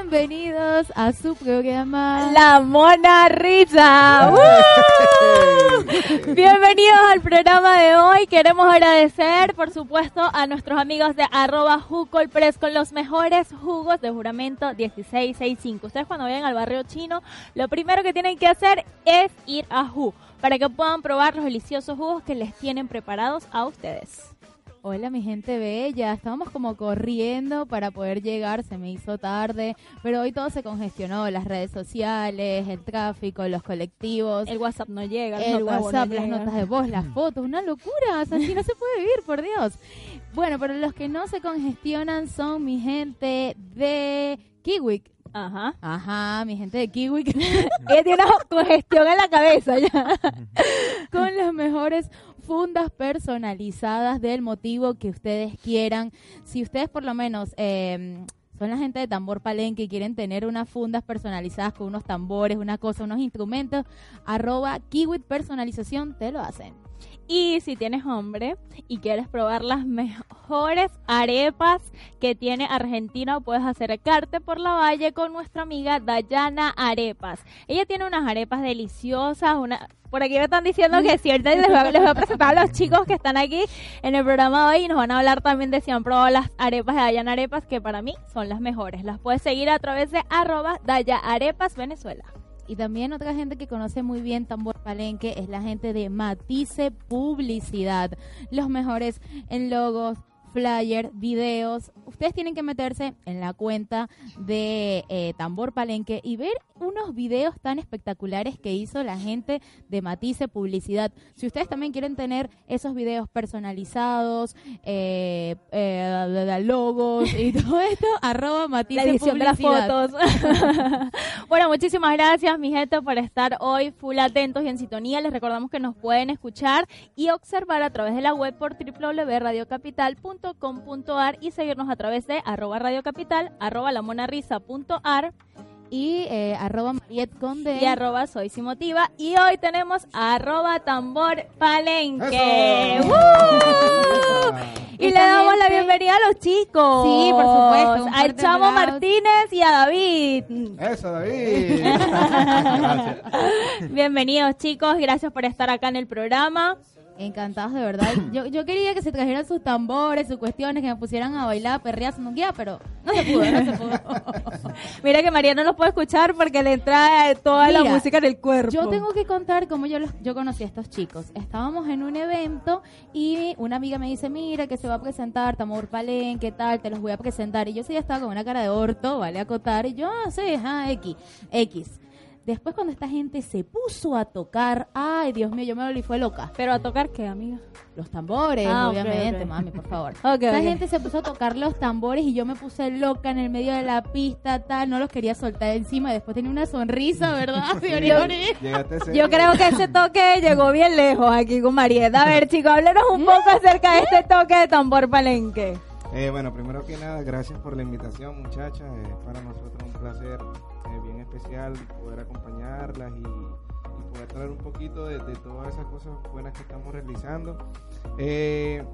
Bienvenidos a su programa La Mona Risa. Bienvenidos al programa de hoy. Queremos agradecer, por supuesto, a nuestros amigos de arroba Press con los mejores jugos de juramento 1665. Ustedes cuando vayan al barrio chino, lo primero que tienen que hacer es ir a Hu para que puedan probar los deliciosos jugos que les tienen preparados a ustedes. Hola mi gente bella, estábamos como corriendo para poder llegar, se me hizo tarde, pero hoy todo se congestionó, las redes sociales, el tráfico, los colectivos. El WhatsApp no llega, el WhatsApp, las notas de voz, las fotos, una locura, así no se puede vivir, por Dios. Bueno, pero los que no se congestionan son mi gente de Kiwik. Ajá. Ajá, mi gente de Kiwi. Ella tiene una congestión en la cabeza ya. Con las mejores fundas personalizadas del motivo que ustedes quieran. Si ustedes por lo menos eh, son la gente de Tambor Palenque y quieren tener unas fundas personalizadas con unos tambores, una cosa, unos instrumentos, arroba Kiwi Personalización te lo hacen. Y si tienes hombre y quieres probar las mejores arepas que tiene Argentina, puedes acercarte por la valle con nuestra amiga Dayana Arepas. Ella tiene unas arepas deliciosas, una, por aquí me están diciendo que cierto, les voy, les voy a presentar a los chicos que están aquí en el programa hoy y nos van a hablar también de si han probado las arepas de Dayana Arepas, que para mí son las mejores. Las puedes seguir a través de arroba Daya Arepas Venezuela. Y también otra gente que conoce muy bien Tambor Palenque es la gente de Matice Publicidad. Los mejores en logos, flyers, videos. Ustedes tienen que meterse en la cuenta de eh, Tambor Palenque y ver unos videos tan espectaculares que hizo la gente de Matice Publicidad. Si ustedes también quieren tener esos videos personalizados, eh, eh, logos y todo esto, arroba Matice la edición de las fotos. bueno, muchísimas gracias, mi gente, por estar hoy full atentos y en sintonía. Les recordamos que nos pueden escuchar y observar a través de la web por www.radiocapital.com.ar y seguirnos a través de arroba radiocapital, arroba lamonarisa.ar y eh, arroba Mariet Conde y arroba Soy Simotiva. Y hoy tenemos arroba Tambor Palenque. Y le damos la bienvenida a los chicos. Sí por supuesto al Chamo Martínez y a David. Eso David. Bienvenidos chicos. Gracias por estar acá en el programa Encantados de verdad. Yo, yo quería que se trajeran sus tambores, sus cuestiones, que me pusieran a bailar, perrear, un guía, pero no se pudo, no se pudo. Mira que María no los puede escuchar porque le entra toda la música en el cuerpo. Yo tengo que contar cómo yo los, yo conocí a estos chicos. Estábamos en un evento y una amiga me dice, mira que se va a presentar Tambor Palen, ¿qué tal? Te los voy a presentar. Y yo sí estaba con una cara de orto, vale, acotar. Y yo, ah, sí, ah, X, X. Después cuando esta gente se puso a tocar, ay Dios mío, yo me volví fue loca. ¿Pero a tocar qué, amiga? Los tambores, ah, obviamente, mami, por favor. esta gente se puso a tocar los tambores y yo me puse loca en el medio de la pista, tal, no los quería soltar encima. Después tenía una sonrisa, ¿verdad, yo, yo creo que ese toque llegó bien lejos aquí con Marieta. A ver, chicos, háblenos un poco acerca de este toque de tambor palenque. Eh, bueno, primero que nada, gracias por la invitación, muchachas. Eh, para nosotros un placer especial poder acompañarlas y, poder traer un poquito de, todas esas cosas buenas que estamos realizando. Eh,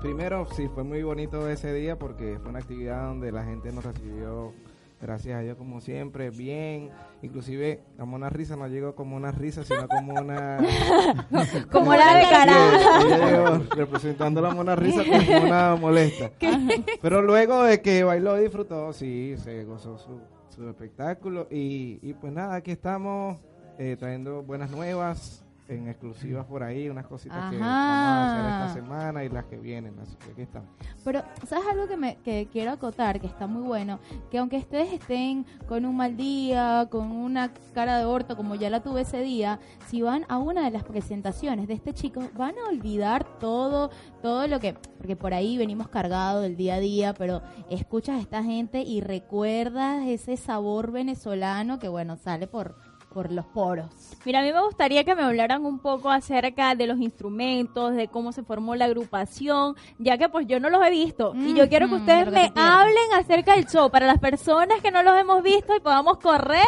primero, sí, fue muy bonito ese día porque fue una actividad donde la gente nos recibió, gracias a Dios como siempre, bien. Inclusive, como una risa no llegó como una risa, sino como una... como, la de cara. representando la mona risa como una molesta. Pero luego de que bailó y disfrutó, sí, se gozó su su espectáculo. Y, y pues nada, aquí estamos eh, trayendo buenas nuevas. En exclusivas por ahí, unas cositas que vamos a hacer esta semana y las que vienen, así que aquí estamos. Pero, ¿sabes algo que, me, que quiero acotar, que está muy bueno? Que aunque ustedes estén con un mal día, con una cara de orto como ya la tuve ese día, si van a una de las presentaciones de este chico, van a olvidar todo, todo lo que... Porque por ahí venimos cargados del día a día, pero escuchas a esta gente y recuerdas ese sabor venezolano que, bueno, sale por, por los poros. Mira, a mí me gustaría que me hablaran un poco acerca de los instrumentos, de cómo se formó la agrupación, ya que pues yo no los he visto. Y yo quiero que Ujú, ustedes que me hablen acerca del show para las personas que no los hemos visto y podamos correr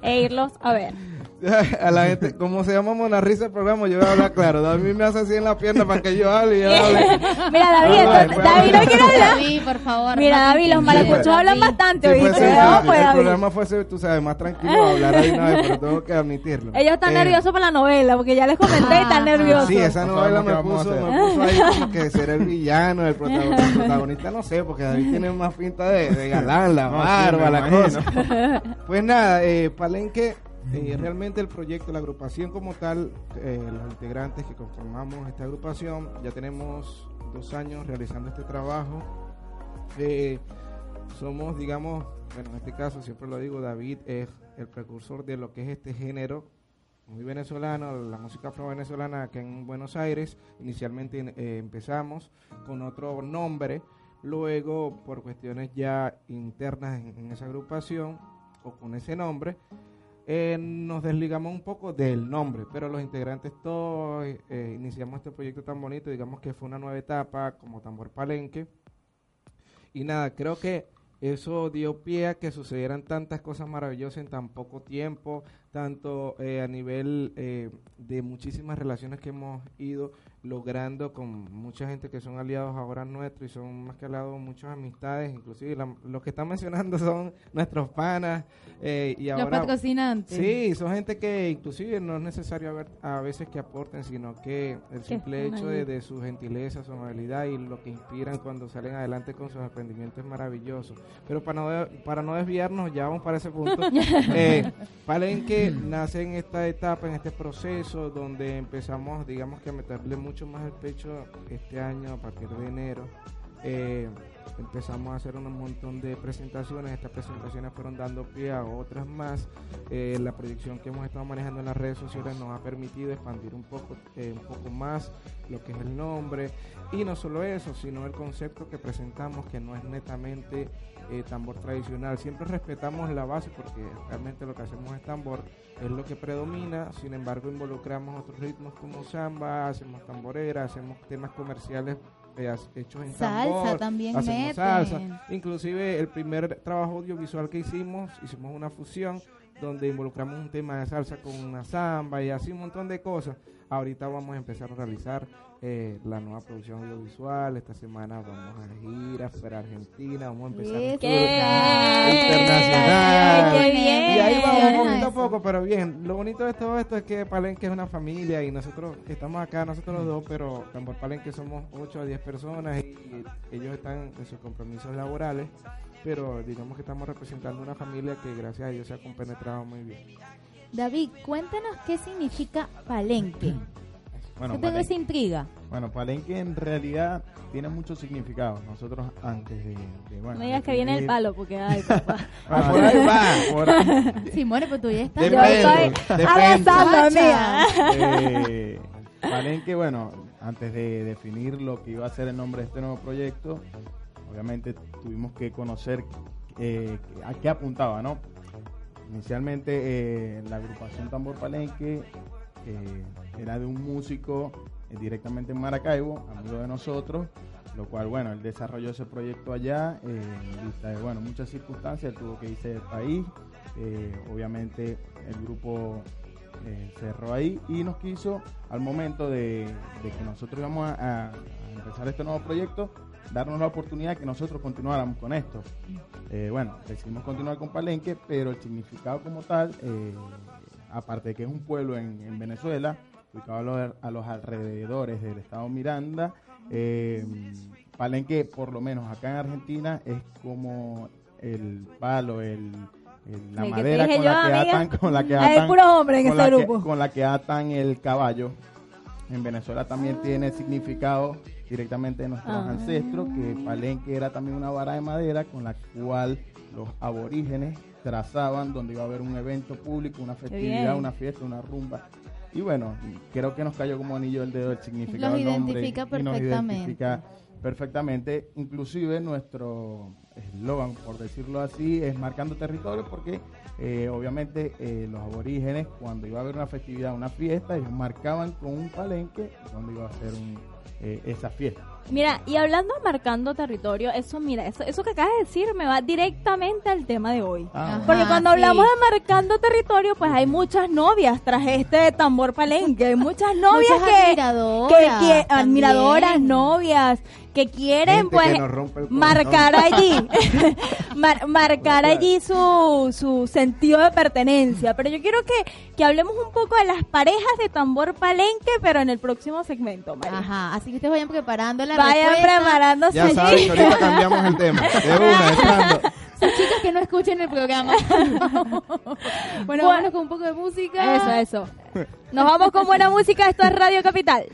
e irlos a ver. a la gente, como se llama Monarrisa el programa, yo voy a hablar claro. David me hace así en la pierna para que yo hable y yo hable. Mira, David, Ah, entonces, bueno, David no quiere hablar. David, por favor. Mira, David, los maracuchos hablan David. bastante, fuese- No, pues, el David. programa fuese, tú sabes, más tranquilo, hablar ahí una vez, pero tengo que admitirlo. Ellos están Eh, nerviosos por la novela, porque ya les comenté y están Ajá. nerviosos. Sí, esa No novela me puso, me puso ahí como que ser el villano, el protagonista, el protagonista no sé, porque David tiene más pinta de, de galán, la No, sí, barba, la cosa. Pues nada, eh, Palenque, eh, realmente el proyecto, la agrupación como tal, eh, los integrantes que conformamos esta agrupación, ya tenemos dos años realizando este trabajo. Eh, somos, digamos, bueno, en este caso siempre lo digo, David es el precursor de lo que es este género muy venezolano, la música afro-venezolana aquí en Buenos Aires. Inicialmente empezamos con otro nombre, luego por cuestiones ya internas en, en esa agrupación o con ese nombre, eh, nos desligamos un poco del nombre, pero los integrantes todos eh, iniciamos este proyecto tan bonito, digamos que fue una nueva etapa como Tambor Palenque. Y nada, creo que eso dio pie a que sucedieran tantas cosas maravillosas en tan poco tiempo, tanto eh, a nivel eh, de muchísimas relaciones que hemos ido logrando con mucha gente que son aliados ahora nuestros y son más que aliados muchas amistades, inclusive la- los que están mencionando son nuestros panas eh, y Los ahora patrocinantes. Sí, son gente que inclusive no es necesario haber- a veces que aporten, sino que el simple hecho de, su gentileza, su amabilidad y lo que inspiran cuando salen adelante con sus emprendimientos es maravilloso. Pero para no, para no desviarnos, ya vamos para ese punto. eh, Palenque nace en esta etapa, en este proceso donde empezamos, digamos que a meterle mucho más el pecho este año a partir de enero. Eh, empezamos a hacer un montón de presentaciones. Estas presentaciones fueron dando pie a otras más. Eh, la proyección que hemos estado manejando en las redes sociales nos ha permitido expandir un poco, eh, un poco más lo que es el nombre. Y no solo eso, sino el concepto que presentamos, que no es netamente eh, tambor tradicional. Siempre respetamos la base porque realmente lo que hacemos es tambor, es lo que predomina. Sin embargo, involucramos otros ritmos como samba, hacemos tamborera, hacemos temas comerciales eh, hechos en Salsa tambor, también meten. salsa. Inclusive el primer trabajo audiovisual que hicimos, hicimos una fusión donde involucramos un tema de salsa con una samba y así un montón de cosas. Ahorita vamos a empezar a realizar eh, la nueva producción audiovisual. Esta semana vamos a gira para Argentina, vamos a empezar un internacional. ¡Qué bien! Y ahí vamos poquito a poco, pero bien. Lo bonito de todo esto es que Palenque es una familia y nosotros estamos acá, nosotros los dos, pero Tambor Palenque somos 8 a 10 personas y ellos están en sus compromisos laborales, pero digamos que estamos representando una familia que gracias a Dios se ha compenetrado muy bien. David, cuéntanos qué significa palenque. Bueno, Yo tengo Palenque, esa intriga. bueno, Palenque en realidad tiene muchos significados. Nosotros antes de... de, bueno, No digas que viene el palo, porque ay, papá. Bueno, por ahí va. por- Sí, more, pero tú ya estás. Yo estoy abrazando, mía. Eh, Palenque, bueno, antes de definir lo que iba a ser el nombre de este nuevo proyecto, obviamente tuvimos que conocer eh, a qué apuntaba, ¿no? Inicialmente eh, la agrupación Tambor Palenque era de un músico eh, directamente en Maracaibo, amigo de nosotros, lo cual, bueno, él desarrolló ese proyecto allá, eh, en vista de, bueno, muchas circunstancias, él tuvo que irse del país, eh, obviamente el grupo eh, cerró ahí y nos quiso, al momento de, que nosotros íbamos a, empezar este nuevo proyecto, darnos la oportunidad de que nosotros continuáramos con esto. Bueno, decidimos continuar con Palenque, pero el significado como tal, eh, aparte de que es un pueblo en, en Venezuela, ubicado a los, a los alrededores del estado Miranda, eh, Palenque, por lo menos acá en Argentina, es como el palo, el, la madera con yo, la que atan, con la que atan, puros hombres en con este la que- grupo. con la que atan el caballo. En Venezuela también tiene significado directamente de nuestros Ah. ancestros, que palenque era también una vara de madera con la cual los aborígenes trazaban donde iba a haber un evento público, una festividad, una fiesta, una rumba. Y bueno, creo que nos cayó como anillo el dedo el significado del nombre y nos identifica perfectamente. Inclusive nuestro eslogan, por decirlo así, es marcando territorio porque eh, obviamente eh, los aborígenes cuando iba a haber una festividad, una fiesta, ellos marcaban con un palenque donde iba a ser un, eh, esa fiesta. Mira, y hablando de marcando territorio, eso, mira, eso, eso que acabas de decir me va directamente al tema de hoy. Ah, Porque Ajá, cuando sí. hablamos de marcando territorio, pues hay muchas novias tras este tambor palenque. Hay muchas novias Muchas que, admiradoras que, que- admiradoras, novias, que quieren Gente pues que marcar allí, mar- marcar allí su, su sentido de pertenencia. Pero yo quiero que, que hablemos un poco de las parejas de tambor palenque, pero en el próximo segmento, María. Ajá, así que ustedes vayan preparando la Vayan respuesta. preparándose Ya allí. saben que ahorita cambiamos el tema. De una. Sus chicas que no escuchen el programa. bueno, Bueno. vámonos con un poco de música. Eso, eso. Nos vamos con buena música. Esto es Radio Capital.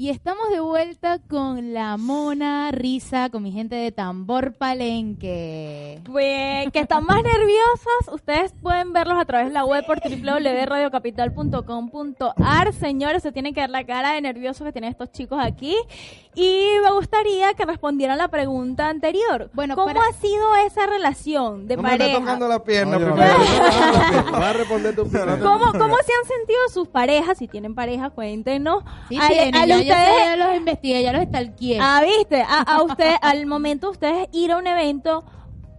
Y estamos de vuelta con la mona risa, con mi gente de tambor palenque. Pues, que están más nerviosas, ustedes pueden verlos a través de la web por www.radiocapital.com.ar. Señores, se tienen que ver la cara de nerviosos que tienen estos chicos aquí. Y me gustaría que respondieran la pregunta anterior. Bueno, ¿Cómo para- ha sido esa relación de No me pareja? tocando la pierna Oye, primero. Va a responder tu. ¿Cómo, ¿Cómo se han sentido sus parejas? Si tienen pareja, cuéntenos. Sí, tienen, al yo ustedes- sé, los investigué, ya los estalqué. Ah, viste, a, a usted, al momento de ustedes ir a un evento,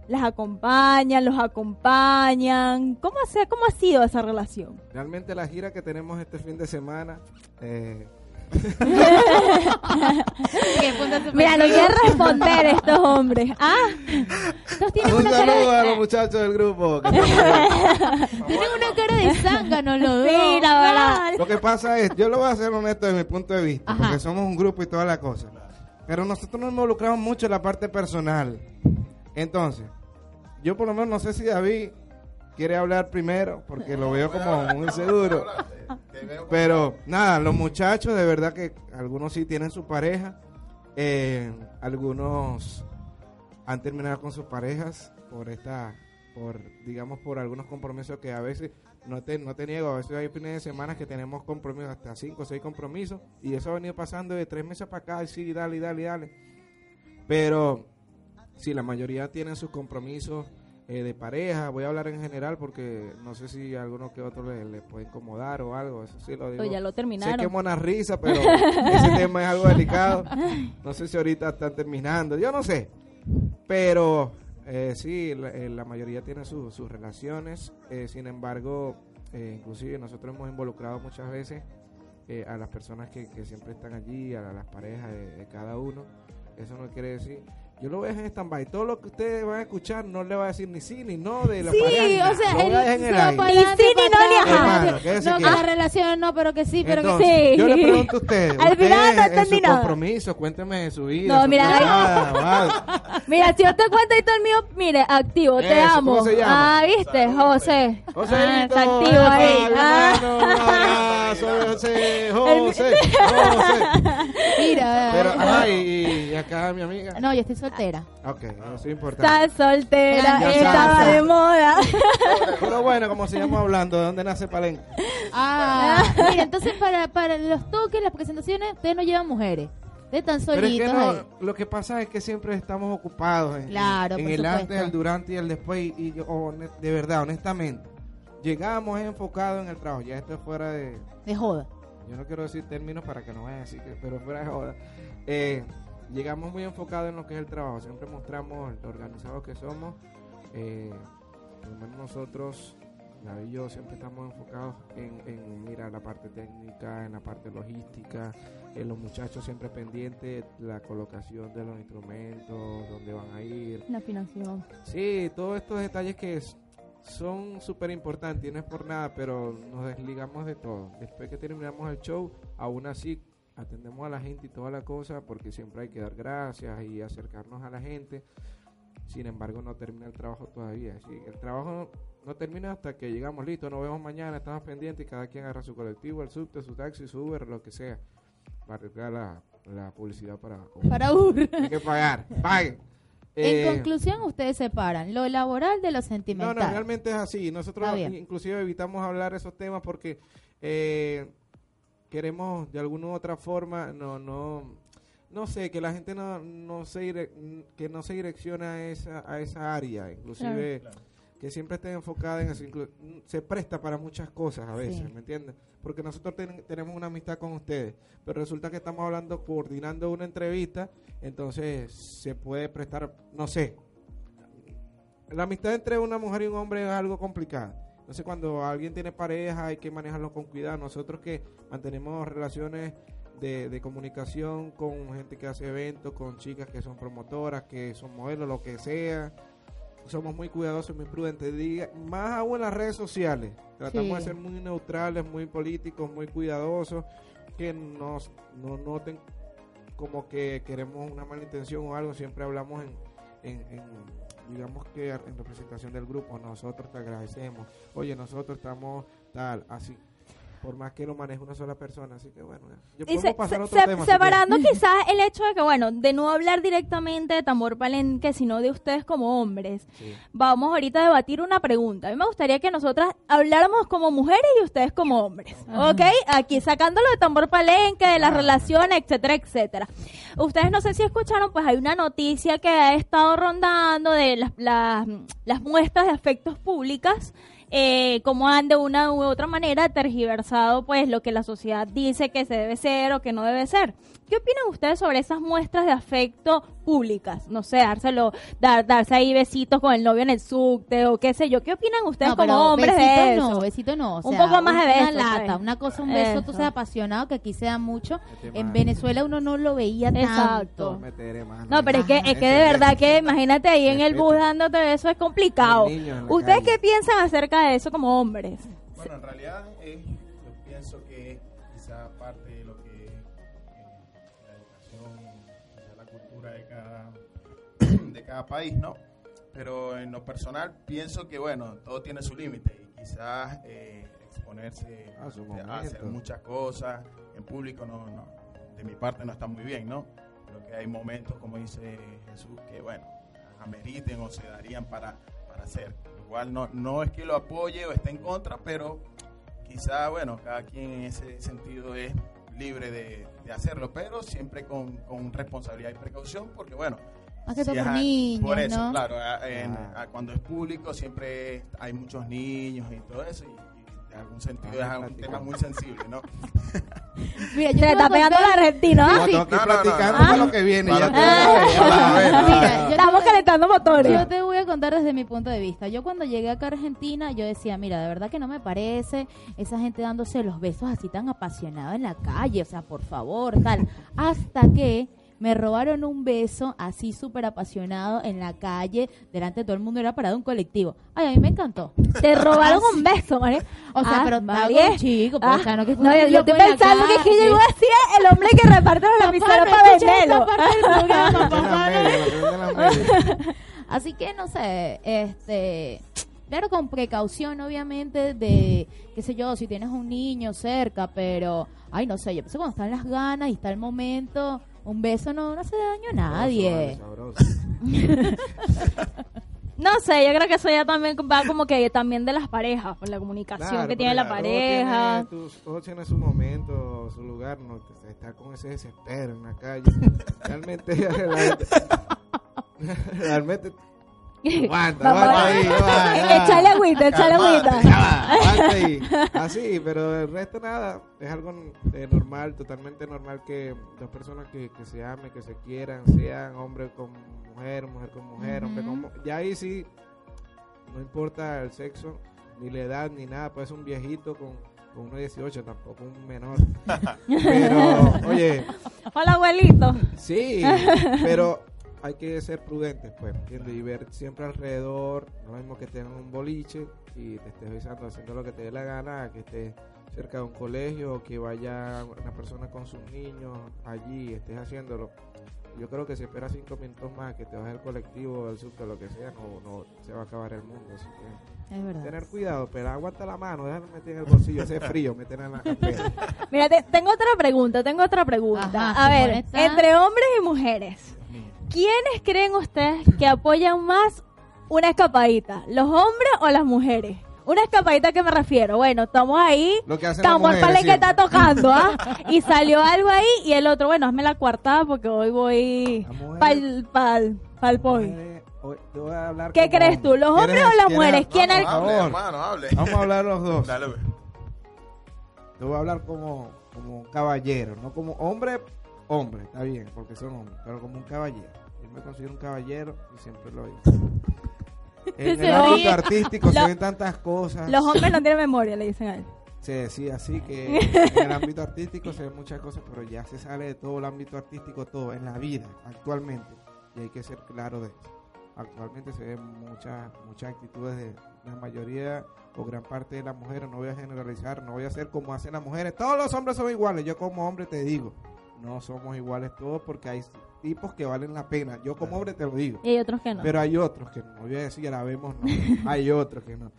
las acompañan, los acompañan. ¿Cómo, hace, ¿Cómo ha sido esa relación? Realmente la gira que tenemos este fin de semana, eh, ¿Qué punto se Mira, no quiere responder estos hombres. Ah, Todos tienen un una cara saludo a de, los muchachos del grupo. que tienen una cara de zángano dos. sí, la verdad. Lo que pasa es, yo lo voy a hacer honesto desde mi punto de vista, Ajá. porque somos un grupo y toda la cosa. Pero nosotros nos involucramos mucho en la parte personal. Entonces, yo por lo menos no sé si David quiere hablar primero, porque lo veo como muy inseguro. Pero nada, los muchachos de verdad que algunos sí tienen su pareja, eh, algunos han terminado con sus parejas por esta, por digamos por algunos compromisos que a veces no te, no te niego, a veces hay fines de semana que tenemos compromisos, hasta cinco o seis compromisos, y eso ha venido pasando de tres meses para acá, y sí, dale, dale, dale. Pero sí, la mayoría tienen sus compromisos eh, de pareja, voy a hablar en general porque no sé si a alguno que otro le, le puede incomodar o algo, eso sí lo digo. Ya lo Sé terminaron. que es buena risa, pero ese tema es algo delicado. No sé si ahorita están terminando, yo no sé. Pero eh, sí, la, eh, la mayoría tiene su- sus relaciones. eh, sin embargo, eh, inclusive nosotros hemos involucrado muchas veces a las personas que, que siempre están allí, a las parejas de, de cada uno. Eso no quiere decir... Yo lo voy a dejar en stand-by. Todo lo que ustedes van a escuchar no le va a decir ni sí ni no de la Sí, pareja. o sea, Lo voy a él dejar en se el va aire. para Ni sí, ni no, ni ajá. Hermano, No, que la relación no, pero que sí, pero que Entonces, sí. sí. Yo le pregunto a ustedes, Al final no entendí nada. compromiso, cuénteme de su vida. No, su mira, casada, vale. Mira, si yo te cuento ahorita el mío, mire, activo, te Eso, amo. ¿cómo se llama? Ah, ¿viste? José. José ah, está activo ahí. Ah. hermano, un abrazo, José, José, José. Mira. Pero, ajá, y, y acá mi amiga. No, yo estoy soltera. Ok, eso es importante. Está soltera, Ya estaba sabes. de moda. Pero bueno, como sigamos hablando, ¿de dónde nace Palenque? Ah, mira, entonces para, para los toques, las presentaciones, ustedes no llevan mujeres. Ustedes están Pero es que solitos no, ahí. lo que pasa es que siempre estamos ocupados en, Claro, en por el antes, supuesto. el durante y el después. Y, y yo, hone- de verdad, honestamente, llegamos enfocados en el trabajo. Ya esto es fuera de, De joda. yo no quiero decir términos para que no vayan a decir que, pero fuera de joda. Eh, llegamos muy enfocados en lo que es el trabajo. Siempre mostramos lo organizados que somos. Eh, nosotros, David y yo, siempre estamos enfocados en, en mira la parte técnica, en la parte logística. eh, los muchachos siempre pendientes la colocación de los instrumentos, dónde van a ir. La afinación. Sí, todos estos detalles que es- son súper importantes y no es por nada, pero nos desligamos de todo. Después que terminamos el show, aún así atendemos a la gente y toda la cosa, porque siempre hay que dar gracias y acercarnos a la gente. Sin embargo, no termina el trabajo todavía. Así que el trabajo no, no termina hasta que llegamos listos, nos vemos mañana, estamos pendientes y cada quien agarra su colectivo, el subte, su taxi, su Uber, lo que sea. Para la, la publicidad para... Para Ur. Hay que pagar, paguen. En Eh, conclusión, ustedes separan lo laboral de lo no, sentimental. no, realmente es así. Nosotros inclusive evitamos hablar esos temas porque eh, queremos de alguna u otra forma, no, no, no sé, que la gente no, no se que no se direcciona a esa, a esa área, inclusive que siempre esté enfocada en eso, inclu- se presta para muchas cosas a veces, Sí. ¿me entiendes? Porque nosotros ten- tenemos una amistad con ustedes, pero resulta que estamos hablando, coordinando una entrevista, entonces se puede prestar, no sé, la amistad entre una mujer y un hombre es algo complicado. Entonces, cuando alguien tiene pareja, hay que manejarlo con cuidado. Nosotros que mantenemos relaciones de, de comunicación con gente que hace eventos, con chicas que son promotoras, que son modelos, lo que sea, somos muy cuidadosos, muy prudentes. Diga, más aún en las redes sociales. Tratamos Sí. de ser muy neutrales, muy políticos, muy cuidadosos, que nos, no noten como que queremos una mala intención o algo. Siempre hablamos en, en, en, digamos que en representación del grupo, nosotros te agradecemos. Oye, nosotros estamos tal, así. Por más que lo maneje una sola persona, así que bueno, yo Y se- pasar a otro se- tema. separando quizás el hecho de que, bueno, de no hablar directamente de tambor palenque, sino de ustedes como hombres, Sí. vamos ahorita a debatir una pregunta. A mí me gustaría que nosotras habláramos como mujeres y ustedes como hombres, ¿ok? Aquí sacándolo de tambor palenque, de las Ah. relaciones, etcétera, etcétera. Ustedes no sé si escucharon, pues hay una noticia que ha estado rondando de las, las, las muestras de afectos públicas eh, cómo han de una u otra manera tergiversado pues lo que la sociedad dice que se debe ser o que no debe ser. ¿Qué opinan ustedes sobre esas muestras de afecto públicas? No sé, dárselo, dar, darse ahí besitos con el novio en el subte o qué sé yo. ¿Qué opinan ustedes No, como hombres besito de eso? no, besito no. o Un sea, poco más de beso, Una lata, pues. una cosa, un beso, tú seas apasionado, que aquí se da mucho. Mete En mano. Venezuela uno no lo veía Exacto. tanto. Mano. No, pero es que, es que de verdad que imagínate ahí en el bus dándote eso es complicado. ¿Ustedes calle. qué piensan acerca de eso como hombres? Bueno, en realidad eh, yo pienso que quizá parte de lo que la educación, quizá la cultura de cada, de cada país, ¿no? Pero en lo personal pienso que, bueno, todo tiene su límite y quizás eh, exponerse A a hacer muchas cosas en público, no, no, de mi parte no está muy bien, ¿no? Creo que hay momentos, como dice Jesús, que, bueno, ameriten o se darían para, para hacer. Igual no, no es que lo apoye o esté en contra, pero quizá, bueno, cada quien en ese sentido es libre de, de hacerlo, pero siempre con, con responsabilidad y precaución, porque bueno, Más que todo si es por a- niños, por eso, ¿no? claro, a- en- Ah. a- cuando es público siempre hay muchos niños y todo eso, y en algún sentido Ah, es un tema muy sensible, ¿no? Mira, Se yo te está pegando el argentino, ¿ah? No, No, no, lo que viene. Estamos calentando motores. Yo te voy a contar desde mi punto de vista. Yo cuando llegué acá a Argentina, yo decía, mira, de verdad que no me parece esa gente dándose los besos así tan apasionada en la calle, o sea, por favor, tal. Hasta que me robaron un beso así súper apasionado en la calle, delante de todo el mundo, era parado un colectivo. Ay, a mí me encantó. Te robaron un beso, María. O sea, Ah, pero María. estaba un chico, Ah, o sea, no que no, yo, yo estoy la pensando que, es que llegó así el hombre que reparte los lapiceros Papá, para escuches venderlo. la la. Así que no sé, este, claro con precaución obviamente de, qué sé yo, si tienes un niño cerca, pero, ay no sé, yo pienso cuando están las ganas y está el momento, un beso no, no hace daño a nadie. Sabroso, sabroso. No sé, yo creo que eso ya también va como que también de las parejas, por la comunicación Claro, que tiene la pareja. Todo tiene, tu- todo tiene su momento, su lugar, no estar con ese desespero en la calle. Realmente, realmente, realmente aguanta, aguanta ahí. Échale agüita, Calmate. agüita. Aguanta ahí. Así, pero el resto nada, es algo eh, normal, totalmente normal que dos personas que, que se amen, que se quieran, sean hombre con mujer, mujer con mujer, hombre con mu- Ya ahí sí, no importa el sexo, ni la edad, ni nada, puede ser un viejito con, con uno de 18, tampoco un menor. Pero, oye, Hola, abuelito. Sí, pero hay que ser prudentes, pues, ¿entiendes? Y ver siempre alrededor, no es lo mismo que estés en un boliche y te estés besando haciendo lo que te dé la gana, que estés cerca de un colegio o que vaya una persona con sus niños allí y estés haciéndolo. Yo creo que si esperas cinco minutos más que te bajes el colectivo, el subte, lo que sea, no, no se va a acabar el mundo. Así que Es verdad. tener cuidado, pero aguanta la mano, déjalo meter en el bolsillo, hace frío, meter en la. Mira, te- tengo otra pregunta, tengo otra pregunta. Ajá, a ver, entre hombres y mujeres, ¿quiénes creen ustedes que apoyan más una escapadita? ¿Los hombres o las mujeres? Una escapadita ¿a qué me refiero. Bueno, estamos ahí. Lo que hacen Tambor Palenque está tocando, ¿ah? Y salió algo ahí y el otro, bueno, hazme la cuartada porque hoy voy pa'l, pa'l, pa'l poi. Mujeres, hoy te voy a hablar ¿Qué como crees tú, los ¿Quieres- hombres o las quieres- mujeres? ¿Quién hable, favor. hermano, hable. Vamos a hablar los dos. Dale, pues. Te voy a hablar como, como un caballero, no como hombre, hombre, está bien, porque son hombres, pero como un caballero. Me considero un caballero y siempre lo digo. En el ámbito artístico se ven tantas cosas. Los hombres no tienen memoria, le dicen a él. Se decía así que en el ámbito artístico se ven muchas cosas, pero ya se sale de todo el ámbito artístico, todo en la vida, actualmente. Y hay que ser claro de eso. Actualmente se ven muchas muchas actitudes de la mayoría o gran parte de las mujeres. No voy a generalizar, no voy a hacer como hacen las mujeres. Todos los hombres son iguales. Yo como hombre te digo, no somos iguales todos porque hay tipos que valen la pena. Yo como hombre te lo digo. Y hay otros que no. Pero hay otros que no voy a decir, ya la vemos, no. hay otros que no.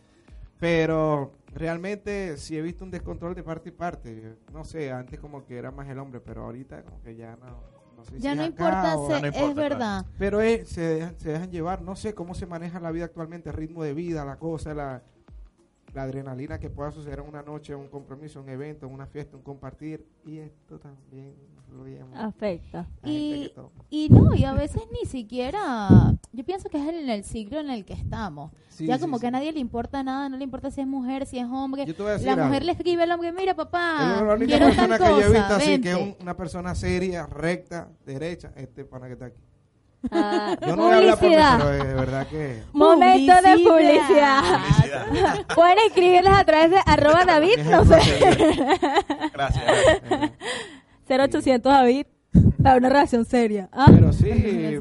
Pero realmente sí he visto un descontrol de parte y parte. No sé, antes como que era más el hombre, pero ahorita como que ya no. no sé si Ya no importa, o- se- no importa, es verdad. Pero es- se, dejan, se dejan llevar. No sé cómo se maneja la vida actualmente, el ritmo de vida, la cosa, la... la adrenalina que pueda suceder en una noche, un compromiso, un evento, una fiesta, un compartir. Y esto también influye mucho. Afecta. Y, y no, y a veces ni siquiera, yo pienso que es en el siglo en el que estamos. Sí, ya sí, como sí. que a nadie le importa nada, no le importa si es mujer, si es hombre. Yo te voy a decir La mujer le escribe al hombre, mira Es papá, la única quiero persona tal que yo he visto así, que es vente". un- una persona seria, recta, derecha, este pana que está aquí. Ah, Yo no voy a hablar por mí, publicidad. pero de verdad que... Momento de Publicidad. publicidad. Pueden escribirles a través de arroba David, no sé. Gracias. Eh, 0800 David, para una relación seria. ¿ah? Pero sí...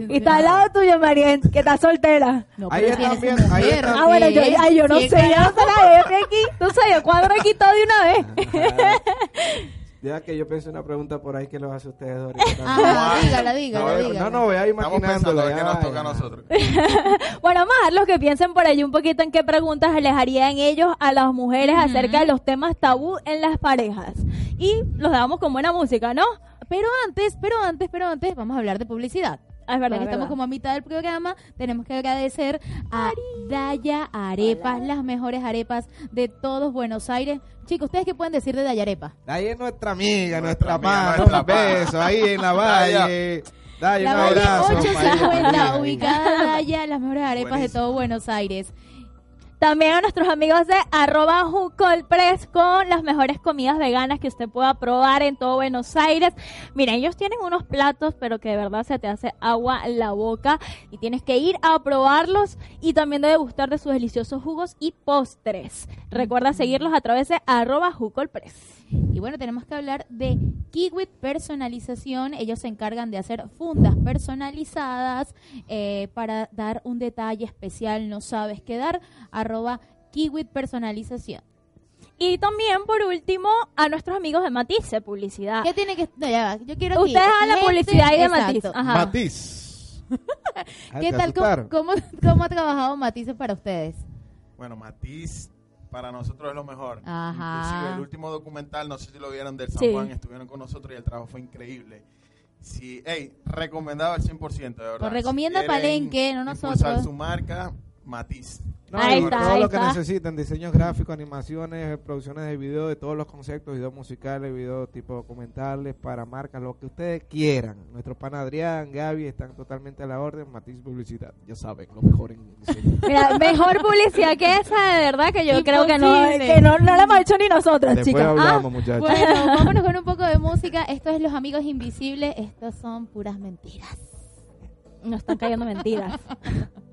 Y está al lado tuyo, Marien, que está soltera. No, Ahí está su ahí está. Ah, bueno, yo, ay, yo no sé, yo no sé yo estoy aquí. Tú sabes, yo cuadro aquí todo de una vez. Ya que yo pensé una pregunta por ahí que lo hace ustedes ahorita. Ajá, dígala, dígala, dígala. no, no, voy a ir Estamos pensando imaginándolo. ya, nos toca ya. a nosotros. Bueno, vamos a dejarlos que piensen por ahí un poquito en qué preguntas les harían ellos a las mujeres acerca de los temas tabú en las parejas. Y los damos con buena música, ¿no? Pero antes, pero antes, pero antes, vamos a hablar de publicidad. Ah, Es verdad, que es estamos como a mitad del programa, tenemos que agradecer a Daya Arepas, las mejores arepas de todos Buenos Aires. Chicos, ¿ustedes qué pueden decir de Daya Arepa? Ahí es nuestra amiga, Nuestra nuestra, mano, nuestra beso, ahí en la Daya. valle. Daya, La un Valle abrazo. 850, María. ubicada Daya, las mejores arepas de todo Buenos Aires. También a nuestros amigos de arroba Jucolpress con las mejores comidas veganas que usted pueda probar en todo Buenos Aires. Mira, ellos tienen unos platos, pero que de verdad se te hace agua en la boca y tienes que ir a probarlos y también debe gustar de sus deliciosos jugos y postres. Recuerda seguirlos a través de arroba Jucolpress. Y bueno, tenemos que hablar de Kiwit Personalización. Ellos se encargan de hacer fundas personalizadas eh, para dar un detalle especial. No sabes qué dar. Arroba Kiwit Personalización. Y también, por último, a nuestros amigos de Matisse Publicidad. ¿Qué tiene que.? No, ya va. Yo quiero Ustedes hagan la gente- publicidad y de. Ajá. Matiz. ¿Qué ¿te tal? ¿Cómo, cómo, cómo ha trabajado Matisse para ustedes? Bueno, Matiz para nosotros es lo mejor. Ajá. Inclusive el último documental, no sé si lo vieron del San Sí. Juan, estuvieron con nosotros y el trabajo fue increíble. Sí, hey, recomendado al 100%, de verdad. Pues recomienda Si Palenque, no nosotros. su marca, Matiz. No, Ahí y está, todo ahí lo que está. necesiten, diseños gráficos, animaciones, producciones de video, de todos los conceptos, videos musicales, videos tipo documentales, para marcas, lo que ustedes quieran. Nuestro pan Adrián, Gaby están totalmente a la orden, Matiz Publicidad, ya saben, lo mejor en diseño. Mira, mejor publicidad que esa, de verdad, que yo creo que no, que no, no la hemos hecho ni nosotras, Después chicas. Ah, hablamos, muchachos. Bueno, vámonos con un poco de música. Esto es Los Amigos Invisibles. Estos son puras mentiras. nos están cayendo mentiras.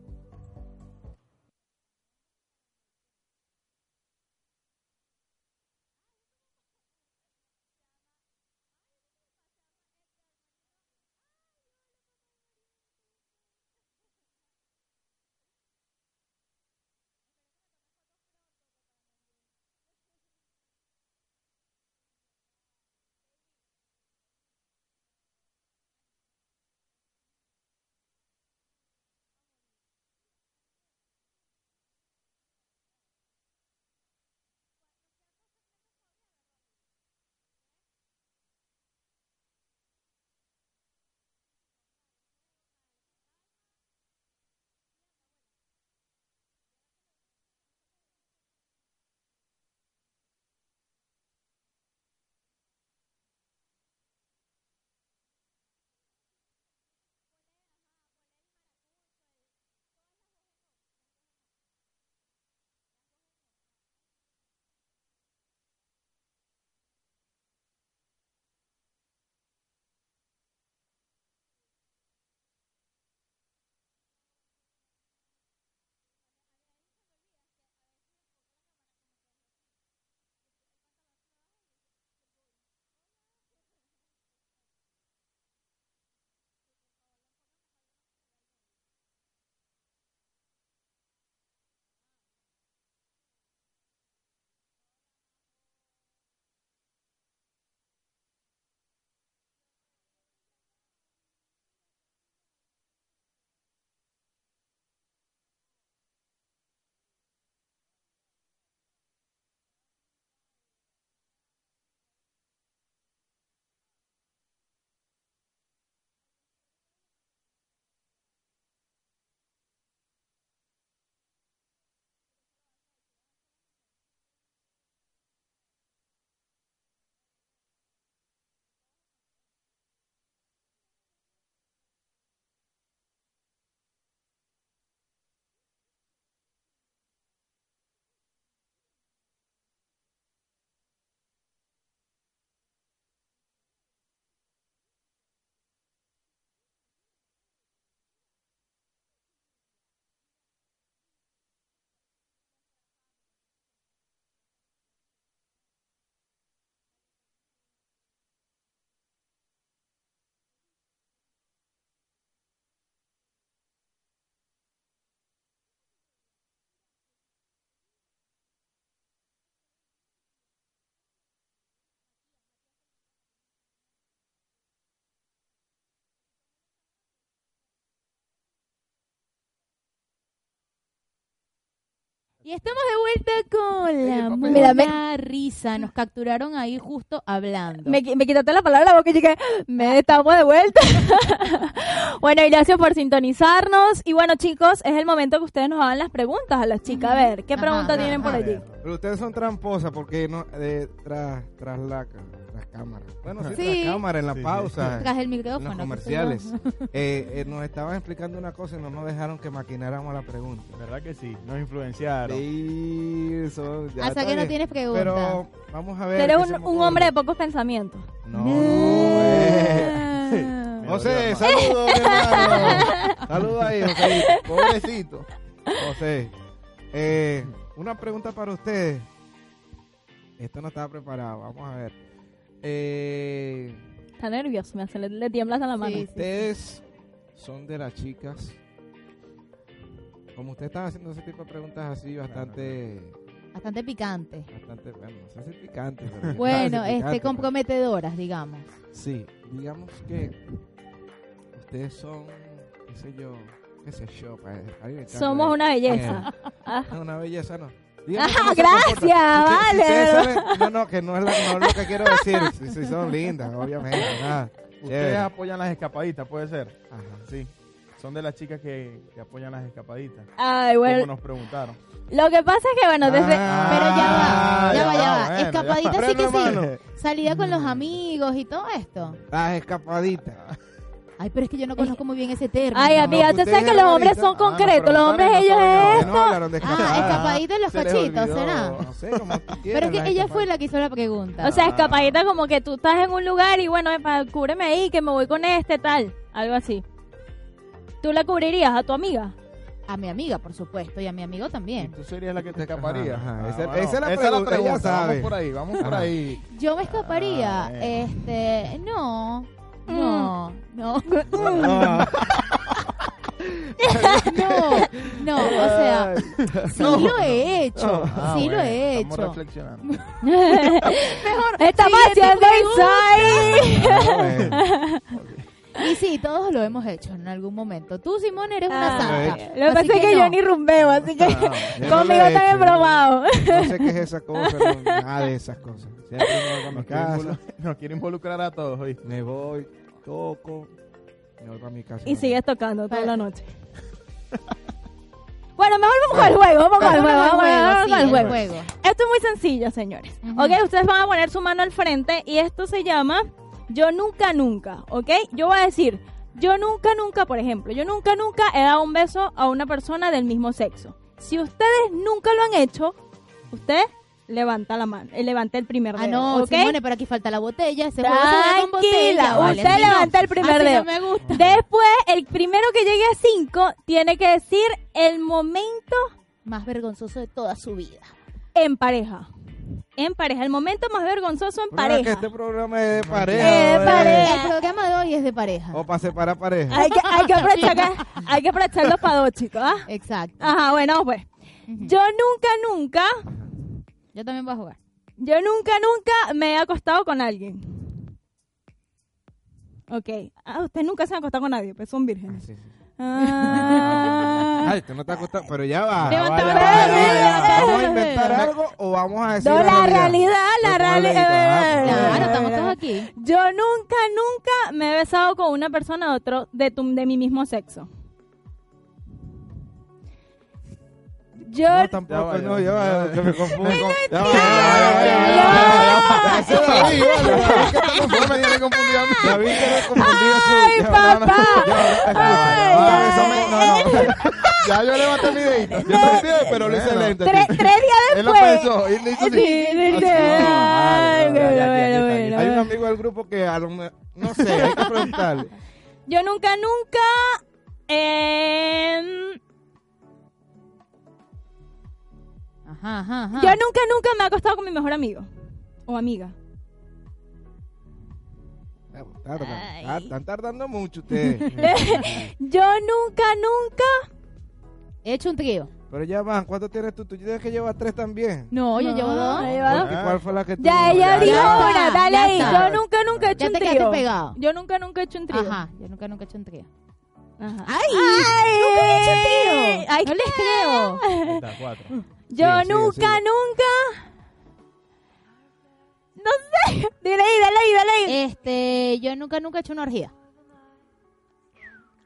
Y estamos de vuelta con la. Mira, me- risa. Nos capturaron ahí justo hablando. Me, qui- me quitaste la palabra de la boca y dije, me estamos de vuelta. bueno, y gracias por sintonizarnos. Y bueno, chicos, es el momento que ustedes nos hagan las preguntas a las chicas. A ver, ¿qué Ajá, preguntas ajá, tienen por ajá. allí? Pero ustedes son tramposas porque no eh, tras tras la tras cámara. Bueno, sí, Sí. tras cámara en la Sí, sí. pausa. Tras el en micrófono. los comerciales. Eh, eh, nos estaban explicando una cosa y no nos dejaron que maquináramos la pregunta. ¿Verdad que sí? Nos ya Hasta que no tienes preguntas. Pero vamos a ver. Eres qué un, un hombre de pocos pensamientos. No, no, eh. José, saludos, mi hermano. Saludos ahí, José. Pobrecito. José. Eh, una pregunta para ustedes. Esto no estaba preparado. Vamos a ver. Eh, Está nervioso, me hace, le, le tiemblas a la mano. Sí, sí. ustedes son de las chicas. Como ustedes están haciendo ese tipo de preguntas así, bastante. Bastante picante. Bastante, bueno, no sé si picante. pero Bueno, este, picante, pero- comprometedoras, digamos. Sí, digamos que ustedes son, qué sé yo, qué sé yo, encanta Somos una belleza. Ah. No, una belleza no. Ah, gracias, usted- ustedes vale. saben- no, no, que no es, la- no es lo que quiero decir. Si, si son lindas, obviamente. Nada. Ustedes apoyan las escapaditas, puede ser. Ajá. Sí. Son de las chicas que, que apoyan las escapaditas. Ay, Como bueno. nos preguntaron. Lo que pasa es que, bueno, desde... Ah, Pero ya va, ya va, ya va. bueno, Escapadita ya va. sí que Freno, sí. Salida con los amigos y todo esto. Las escapaditas. Ay, pero es que yo no conozco muy bien ese término. Ay, amiga, usted ustedes sabe que los hombres son Ah, concretos. Los hombres, ellos es de Ah, escapadita en los cachitos, olvidó. ¿será? No sé, como Pero es que ella fue la que hizo la pregunta. O sea, escapadita como que tú estás en un lugar y bueno, cúbreme ahí, que me voy con este, tal. Algo así. ¿Tú la cubrirías a tu amiga? a mi amiga, por supuesto, y a mi amigo ¿Y también. tú serías la que te escaparía? Ajá, Ah, esa- bueno, esa es la pregunta, ella sabe. Vamos por ahí, vamos por Ajá. ahí. Yo me escaparía, Ah, este, no, no, no, no, no, o sea, sí lo he hecho, Ah, sí lo he Estamos hecho. reflexionando. Estamos Siguiente haciendo pregunta. insight. Ah. Y sí, todos lo hemos hecho en algún momento. Tú, Simón, eres una Ah, santa. lo he Lo que pasa es que no. yo ni rumbeo, así que no lo conmigo también hecho, probado. No sé qué es esa cosa, no, nada de esas cosas. Siempre me voy a mi Nos quiere, nos quiere involucrar a todos hoy. me voy, toco, me voy para mi casa. Y sigues tocando toda la noche. Bueno, mejor vamos con el juego, vamos con el juego, vamos, con el juego. Esto es muy sencillo, señores. Ujú. Ok, ustedes van a poner su mano al frente y esto se llama Yo nunca nunca, ¿ok? Yo voy a decir, yo nunca nunca, por ejemplo, yo nunca nunca he dado un beso a una persona del mismo sexo. Si ustedes nunca lo han hecho, usted levanta la mano, eh, levanta el primer dedo, Ah, no, ¿ok? Simone, pero aquí falta la botella. Se con botella. Tranquila, vale, usted no. levanta el primer Así dedo. no me gusta. Después, el primero que llegue a cinco tiene que decir el momento Más vergonzoso de toda su vida. en pareja. En pareja, el momento más vergonzoso en es que pareja. este programa es de pareja. Eh, ¿no? pareja. El programa de hoy es de pareja. O para separar pareja. Hay que, hay que aprovechar, hay que aprovechar los para dos, chicos. ¿ah? Exacto. Ajá, bueno, pues. Yo nunca, nunca, Yo también voy a jugar. yo nunca, nunca me he acostado con alguien. Ok. Ah, usted nunca se ha acostado con nadie, pues son vírgenes. Sí, sí. Ah. Ay, tú no te acostas, pero ya va. Levanta vamos a decir No, la realidad, la realidad. ah, Claro, estamos todos aquí. Yo nunca, nunca me he besado con una persona de otro, de, tu, de mi mismo sexo. Yo, No, Ya tampoco, va, no, ya ya va. que me confundo. Ya va, ya va, ya va, ¡Ay, papá! ya yo levanté mi dedito. Yo entiendo, pero lo hice lento. tres, días Él lo después. pensó y le hizo así. Ay, bueno, bueno, Hay un amigo del grupo que a lo me- no sé, hay que preguntarle. Yo nunca, nunca. em, Ajá, ajá, ajá. Yo nunca, nunca me he acostado con mi mejor amigo o amiga. Tardan, Ay. ah, están tardando mucho ustedes. Yo nunca, nunca. He hecho un trío. Pero ya van, ¿cuánto tienes tú? Tú tienes que llevar tres también. No, yo No, llevo dos. Porque ¿Cuál fue la que tú? Ya ella Ya, dijo una, dale ahí. Yo nunca, nunca he hecho Ya un te quedaste trío. pegado. Yo nunca, nunca he hecho un trío. Ajá, yo nunca, nunca he hecho un trío. Ajá. ¡Ay! ¡Nunca había hecho tiro! Ay, no les creo. Está, cuatro. Yo Sigue, sigue, nunca, sigue. nunca. No sé. Dile ahí, dale ahí, dale ahí. Este, yo nunca, nunca he hecho una orgía.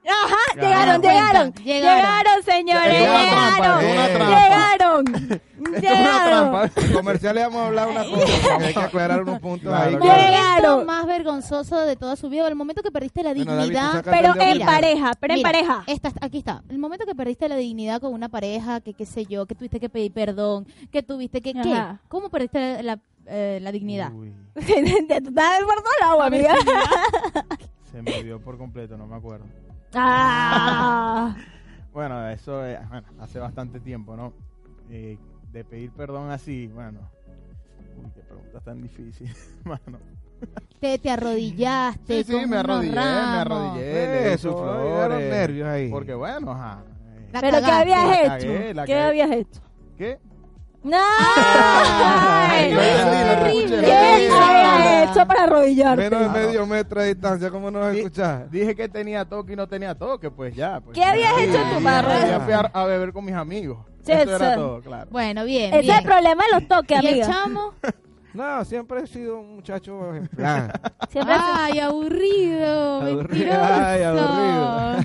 Ajá, llegaron, llegaron, llegaron. llegaron, señores, llegaron, es una Eh. trampa. llegaron, llegaron. Comerciales vamos a hablar una cosa, hay que aclarar unos puntos Claro, ahí. Llegaron. momento más vergonzoso de toda su vida, el momento que perdiste la Bueno, David, tú dignidad. Pero en pareja, pero en pareja. Esta, aquí está. El momento que perdiste la dignidad con una pareja, que qué sé yo, que tuviste que pedir perdón, que tuviste que... ¿Qué? ¿Cómo perdiste la, eh, la dignidad? Uy, Tú estás todo el agua, amiga. se me dio por completo, no me acuerdo. Ah. Bueno, eso es, bueno, hace bastante tiempo, ¿no? Eh, de pedir perdón así, bueno. Uy, qué pregunta tan difícil, mano. Te, te arrodillaste Sí, sí, me arrodillé, me arrodillé, le Eso, flores. nervios ahí. Porque bueno, ajá. eh, La Pero ¿qué habías La hecho? cagué, la ¿Qué cagué. habías hecho? ¿Qué? No. Ay, escuché. ¿Qué habías hecho para arrodillarte? Menos de medio metro de distancia, ¿cómo no vas a escuchar? Dije que tenía toque y no tenía toque, pues ya. Pues, ¿Qué habías hecho para ya arrodillarte? fui a, a beber con mis amigos. Sí, Eso era sí. todo, claro. Bueno, bien, Ese es el problema de los toques, ¿Y el amiga. chamo? No, siempre he sido un muchacho en plan. Siempre Ay, aburrido, Aburrido. mentiroso. Ay, aburrido.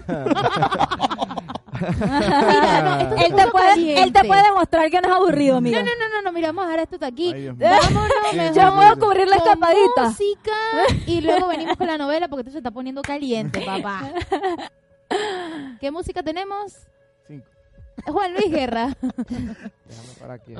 Mira, no, esto se él, te puede, él te puede demostrar que no es aburrido, No, amiga. no, no, no, no, mira, vamos a dejar esto de aquí. Ay. Vámonos mejor Yo puedo cubrir la con escapadita. música y luego venimos con la novela porque esto se está poniendo caliente, papá. ¿Qué música tenemos? Cinco. Juan Luis Guerra. Déjame para aquí.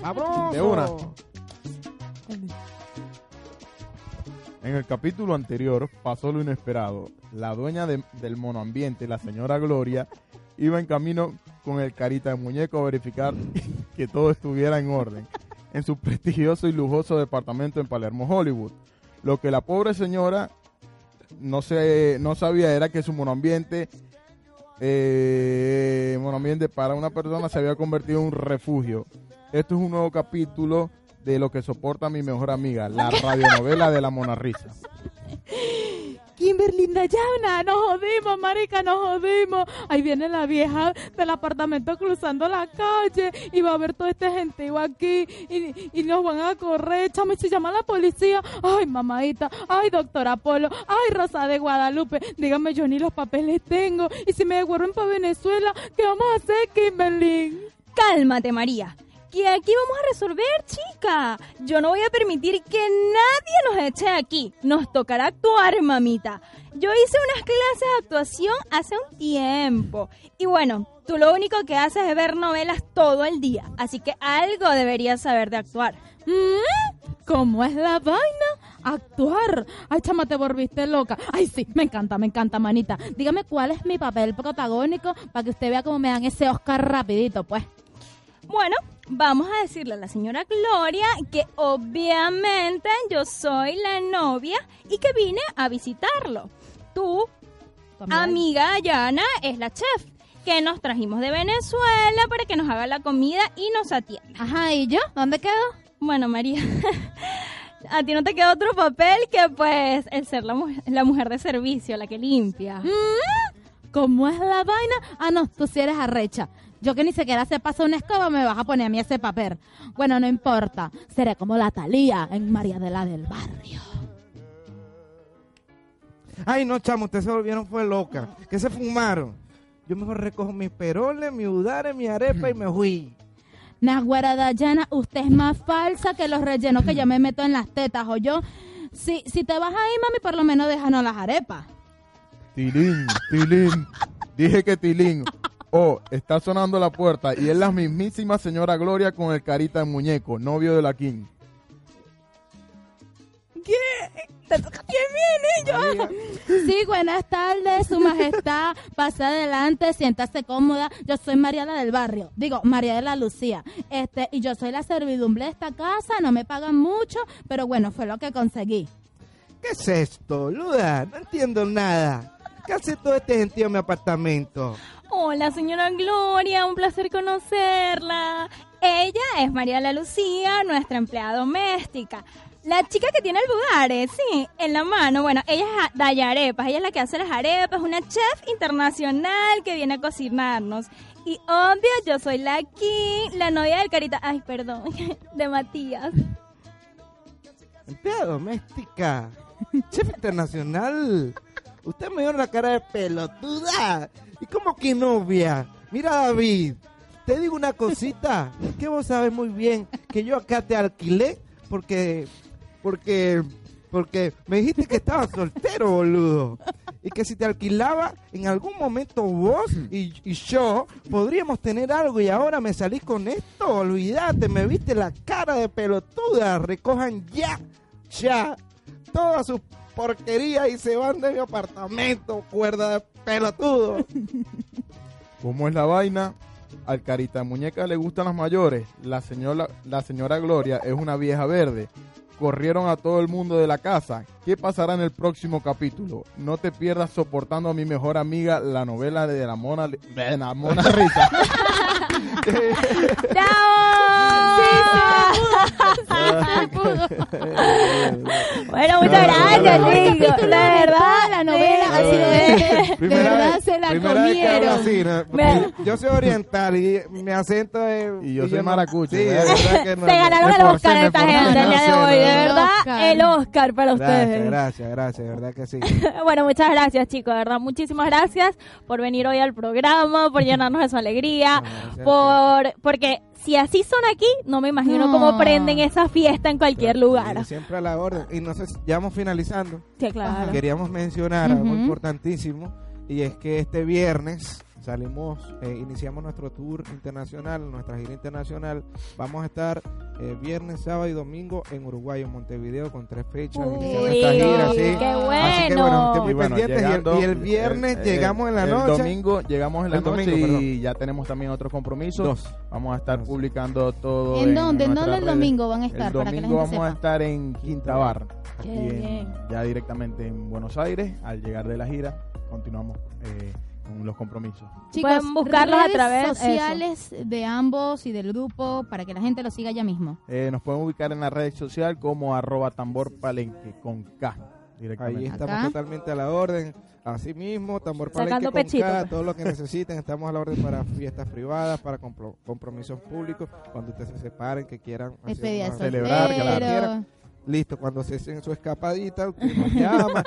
¡Sabroso! De una. En el capítulo anterior pasó lo inesperado. La dueña de- del monoambiente, la señora Gloria, iba en camino con el carita de muñeco a verificar que todo estuviera en orden en su prestigioso y lujoso departamento en Palermo, Hollywood. Lo que la pobre señora no, se, no sabía era que su monoambiente, eh, monoambiente para una persona se había convertido en un refugio. Esto es un nuevo capítulo de lo que soporta mi mejor amiga, la radionovela de la Monarrisa. Kimberly Dayana, nos jodimos, marica, nos jodimos. Ahí viene la vieja del apartamento cruzando la calle y va a ver toda esta gente va aquí y, y nos van a correr, chamo, y se llama la policía. Ay, mamadita, ay, doctora Polo, ay, Rosa de Guadalupe, dígame, yo ni los papeles tengo. Y si me devuelven para Venezuela, ¿qué vamos a hacer, Kimberly? Cálmate, María. Que aquí vamos a resolver, chica. Yo no voy a permitir que nadie nos eche aquí. Nos tocará actuar, mamita. Yo hice unas clases de actuación hace un tiempo. Y bueno, tú lo único que haces es ver novelas todo el día. Así que algo deberías saber de actuar. ¿Mm? ¿Cómo es la vaina? Actuar. Ay, chama, te volviste loca. Ay, sí, me encanta, me encanta, manita. Dígame cuál es mi papel protagónico para que usted vea cómo me dan ese Oscar rapidito, pues. Bueno, vamos a decirle a la señora Gloria que obviamente yo soy la novia y que vine a visitarlo. Tú, amiga Dayana, es la chef que nos trajimos de Venezuela para que nos haga la comida y nos atienda. Ajá, ¿y yo? ¿Dónde quedo? Bueno, María, a ti no te queda otro papel que pues el ser la, mu- la mujer de servicio, la que limpia. ¿Cómo es la vaina? Ah, no, tú sí eres arrecha. Yo que ni siquiera se pasa una escoba, me vas a poner a mí ese papel. Bueno, no importa. Seré como la Talía en María de la del Barrio. Ay, no, chamo, ustedes se volvieron fue loca. ¿Qué se fumaron? Yo mejor recojo mis peroles, mi udare, mi arepa y me fui. Nahuara Dayana, usted es más falsa que los rellenos que yo me meto en las tetas, o yo. Si, si te vas ahí, mami, por lo menos déjanos las arepas. Tilín, Tilín. Dije que Tilín. Oh, está sonando la puerta y es la mismísima señora Gloria con el carita de muñeco, novio de la King. Sí, buenas tardes, su majestad. Pase adelante, siéntase cómoda. Yo soy María la del Barrio. Digo, María de la Lucía. Este, y yo soy la servidumbre de esta casa. No me pagan mucho, pero bueno, fue lo que conseguí. ¿Qué es esto, Luda? No entiendo nada. ¿Qué hace todo este gentío en mi apartamento? Hola, señora Gloria, un placer conocerla. Ella es María La Lucía, nuestra empleada doméstica. La chica que tiene el budare, sí, en la mano. Bueno, ella es Daya Arepas, ella es la que hace las arepas, una chef internacional que viene a cocinarnos. Y obvio, yo soy la King, la novia del Carita, ay, perdón, de Matías. Empleada doméstica. Chef internacional. Usted me dio la cara de pelotuda. ¿Y cómo que novia? Mira, David. Te digo una cosita. Que vos sabes muy bien que yo acá te alquilé porque. Porque. Porque me dijiste que estabas soltero, boludo. Y que si te alquilaba, en algún momento vos y, y yo podríamos tener algo y ahora me salís con esto. Olvídate, me viste la cara de pelotuda. Recojan ya, ya, todas sus porquerías y se van de mi apartamento, cuerda de pelotudo. ¿Cómo es la vaina? Al carita muñeca le gustan las mayores. La señora, la señora Gloria es una vieja verde. Corrieron a todo el mundo de la casa. ¿Qué pasará en el próximo capítulo? No te pierdas soportando a mi mejor amiga, la novela de la Mona, de la Mona Risa. Bueno, muchas gracias, chicos. capítulo, La de verdad, la novela ha sido de, de verdad se la primera vez que hablo comieron. así, ¿no? Me- Yo soy oriental y mi acento es... Y yo soy no- maracucho, Sí, ¿verdad? de verdad que no. Se ganaron el Oscar me esta gente el día de hoy, de verdad, el Oscar para Gracias, ustedes. gracias, gracias, de verdad que sí. Bueno, muchas gracias, chicos, de verdad, muchísimas gracias por venir hoy al programa, por llenarnos de su alegría, gracias por porque si así son aquí, no me imagino No. cómo prenden esa fiesta en cualquier lugar. Siempre a la orden. Y no sé, si- ya vamos finalizando. Sí, claro. Queríamos mencionar algo Ujú. importantísimo y es que este viernes salimos, eh, iniciamos nuestro tour internacional, nuestra gira internacional. Vamos a estar eh, viernes, sábado y domingo en Uruguay, en Montevideo, con tres fechas. Uy, esta gira, sí. qué Así que bueno. bueno, estén muy Y bueno, pendientes. Y el- llegando- y el, viernes el- llegamos en la el noche. domingo llegamos en la El noche domingo, y perdón. ya tenemos también otros compromisos. Dos. Vamos a estar Dos. publicando todo. ¿En dónde? ¿En dónde el domingo van a estar? El para que la domingo gente vamos a sepa. estar en Quinta Bar, aquí Qué en- bien. ya directamente en Buenos Aires. Al llegar de la gira, continuamos eh, con los compromisos. Chicos, Pueden buscarlos a redes través- sociales de ambos y del grupo para que la gente lo siga ya mismo. Eh, nos pueden ubicar en la red social como arroba tambor palenque con K directamente. Ahí estamos Acá. totalmente a la orden. Así mismo, tambor palenque con pechito, K, pues. todo lo que necesiten. Estamos a la orden para fiestas privadas, para compro- compromisos públicos. Cuando ustedes se separen, que quieran celebrar, que la quieran. Listo, cuando se hacen su escapadita, usted nos llama.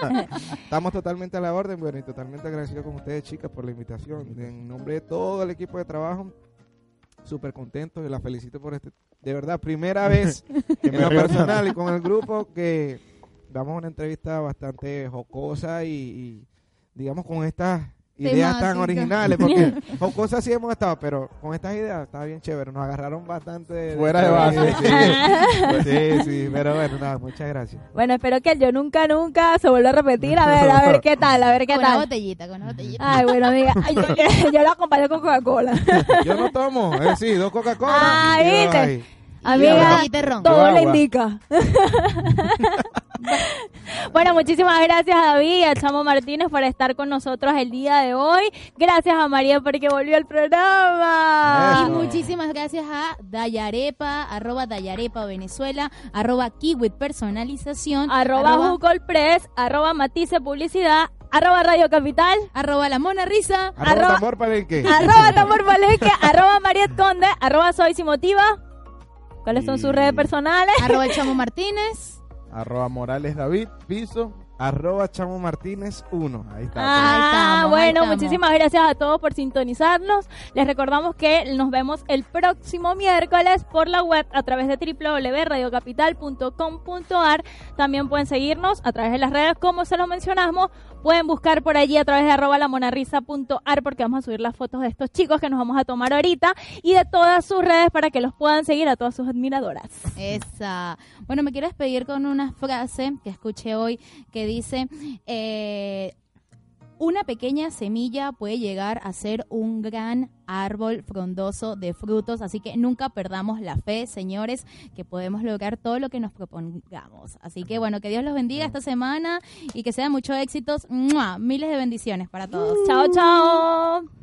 Estamos totalmente a la orden, bueno, y totalmente agradecido con ustedes, chicas, por la invitación. En nombre de todo el equipo de trabajo, súper contento y la felicito por este, de verdad, primera vez en lo personal y con el grupo que damos una entrevista bastante jocosa y, y, digamos con estas ideas tan originales, porque jocosas sí hemos estado, pero con estas ideas está bien chévere, nos agarraron bastante Fuera de base. Sí, sí, sí, pero bueno, nada, muchas gracias. Bueno, espero que el yo nunca nunca se vuelva a repetir. A ver, a ver qué tal, a ver qué Con una tal. botellita, con una botellita. Ay, bueno, amiga, ay, yo, yo lo acompaño con Coca-Cola. Yo no tomo, es decir, dos Coca-Cola. Ah, ¿viste? Amiga, todo le indica. Bueno, muchísimas gracias a David y a Chamo Martínez por estar con nosotros el día de hoy. Gracias a María porque volvió al programa. Y muchísimas gracias a Dayarepa, arroba Dayarepa Venezuela, arroba Kiwit Personalización, Arroba Google Press, arroba Matice Publicidad, arroba Radio Capital, arroba La Mona Risa, Arroba Arroba- tambor palenque. arroba Tambor Palenque, arroba Mariet Conde, arroba Soy Si Motiva. ¿Cuáles son sus redes personales? arroba El Chamo Martínez. Arroba Morales David, piso. Arroba Chamo Martínez 1. Ahí está. Ah, Ahí estamos, ahí bueno, estamos. muchísimas gracias a todos por sintonizarnos. Les recordamos que nos vemos el próximo miércoles por la web a través de www.radiocapital.com.ar. También pueden seguirnos a través de las redes, como se lo mencionamos. Pueden buscar por allí a través de arroba lamonarisa.ar porque vamos a subir las fotos de estos chicos que nos vamos a tomar ahorita y de todas sus redes para que los puedan seguir a todas sus admiradoras. Esa. Bueno, me quiero despedir con una frase que escuché hoy que dice, eh, una pequeña semilla puede llegar a ser un gran árbol frondoso de frutos, así que nunca perdamos la fe, señores, que podemos lograr todo lo que nos propongamos. Así que bueno, que Dios los bendiga esta semana y que sean muchos éxitos. Miles de bendiciones para todos. Chao, chao.